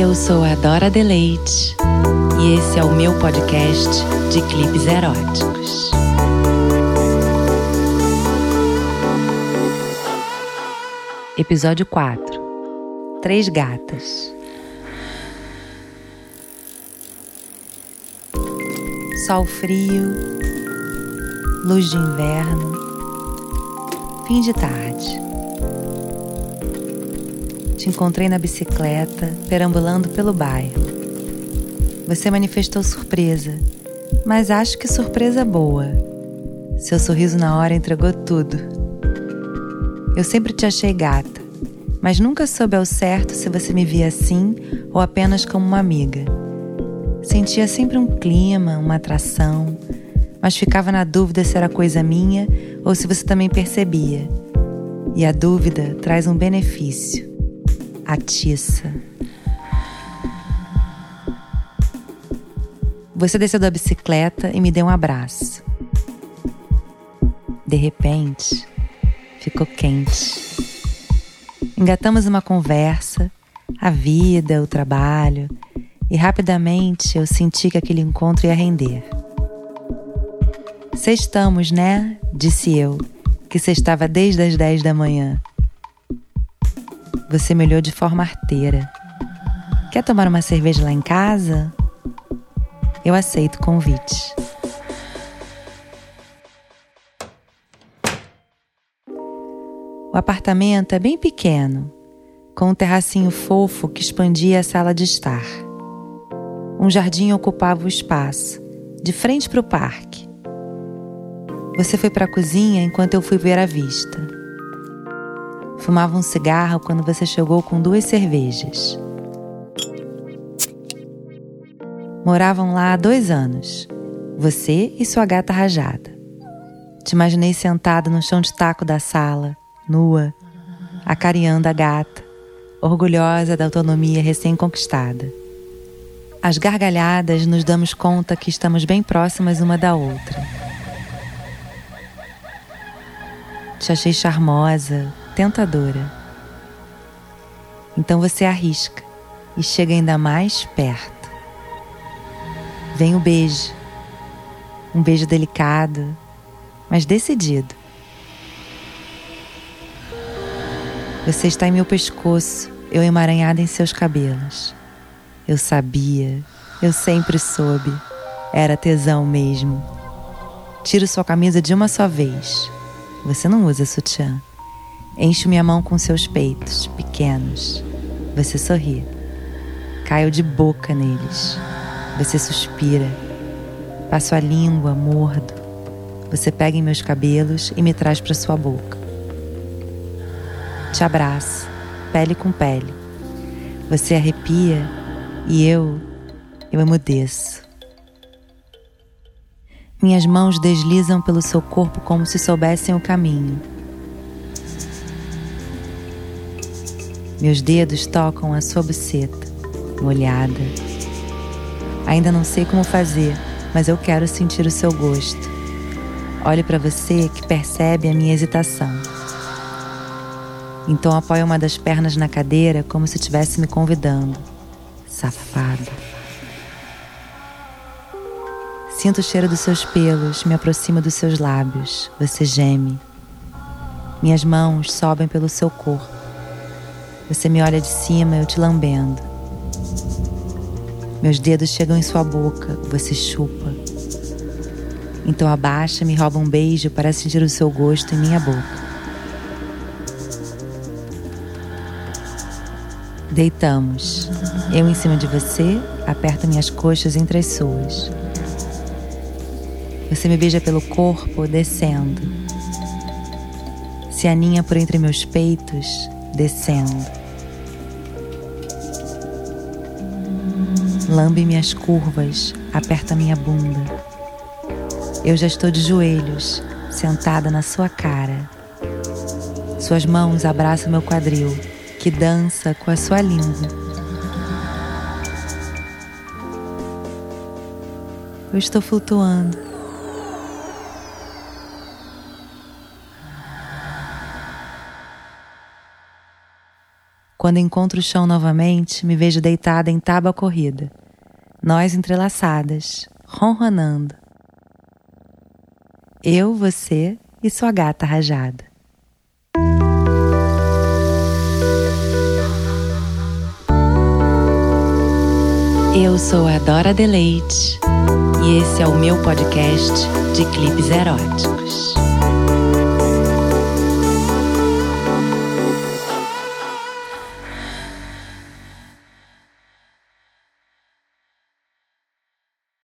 Eu sou a Dora Deleite e esse é o meu podcast de clipes eróticos. Episódio 4 Três Gatas Sol frio, luz de inverno, fim de tarde. Te encontrei na bicicleta, perambulando pelo bairro. Você manifestou surpresa, mas acho que surpresa boa. Seu sorriso na hora entregou tudo. Eu sempre te achei gata, mas nunca soube ao certo se você me via assim ou apenas como uma amiga. Sentia sempre um clima, uma atração, mas ficava na dúvida se era coisa minha ou se você também percebia. E a dúvida traz um benefício atiça. Você desceu da bicicleta e me deu um abraço. De repente, ficou quente. Engatamos uma conversa, a vida, o trabalho, e rapidamente eu senti que aquele encontro ia render. Sextamos, né? Disse eu, que estava desde as 10 da manhã. Você me olhou de forma arteira. Quer tomar uma cerveja lá em casa? Eu aceito o convite. O apartamento é bem pequeno, com um terracinho fofo que expandia a sala de estar. Um jardim ocupava o espaço, de frente para o parque. Você foi para a cozinha enquanto eu fui ver a vista. Fumava um cigarro quando você chegou com duas cervejas. Moravam lá há dois anos, você e sua gata rajada. Te imaginei sentada no chão de taco da sala, nua, acarinhando a gata, orgulhosa da autonomia recém-conquistada. Às gargalhadas, nos damos conta que estamos bem próximas uma da outra. Te achei charmosa, tentadora. Então você arrisca e chega ainda mais perto. Vem o beijo. Um beijo delicado, mas decidido. Você está em meu pescoço, eu emaranhada em seus cabelos. Eu sabia, eu sempre soube. Era tesão mesmo. Tiro sua camisa de uma só vez. Você não usa sutiã. Encho minha mão com seus peitos pequenos. Você sorri. Caio de boca neles. Você suspira. Passo a língua, mordo. Você pega em meus cabelos e me traz para sua boca. Te abraço, pele com pele. Você arrepia e eu, eu emudeço. Minhas mãos deslizam pelo seu corpo como se soubessem o caminho. Meus dedos tocam a sua buceta, molhada. Ainda não sei como fazer, mas eu quero sentir o seu gosto. Olho para você que percebe a minha hesitação. Então apoio uma das pernas na cadeira como se estivesse me convidando. Safado. Sinto o cheiro dos seus pelos, me aproximo dos seus lábios. Você geme. Minhas mãos sobem pelo seu corpo. Você me olha de cima, eu te lambendo. Meus dedos chegam em sua boca, você chupa. Então abaixa, me rouba um beijo para sentir o seu gosto em minha boca. Deitamos. Eu em cima de você, aperto minhas coxas entre as suas. Você me beija pelo corpo, descendo. Se aninha por entre meus peitos, descendo. Lambe minhas curvas, aperta minha bunda. Eu já estou de joelhos, sentada na sua cara. Suas mãos abraçam meu quadril, que dança com a sua língua. Eu estou flutuando. Quando encontro o chão novamente, me vejo deitada em tábua corrida, nós entrelaçadas, ronronando. Eu, você e sua gata rajada. Eu sou a Dora Deleite e esse é o meu podcast de clipes eróticos.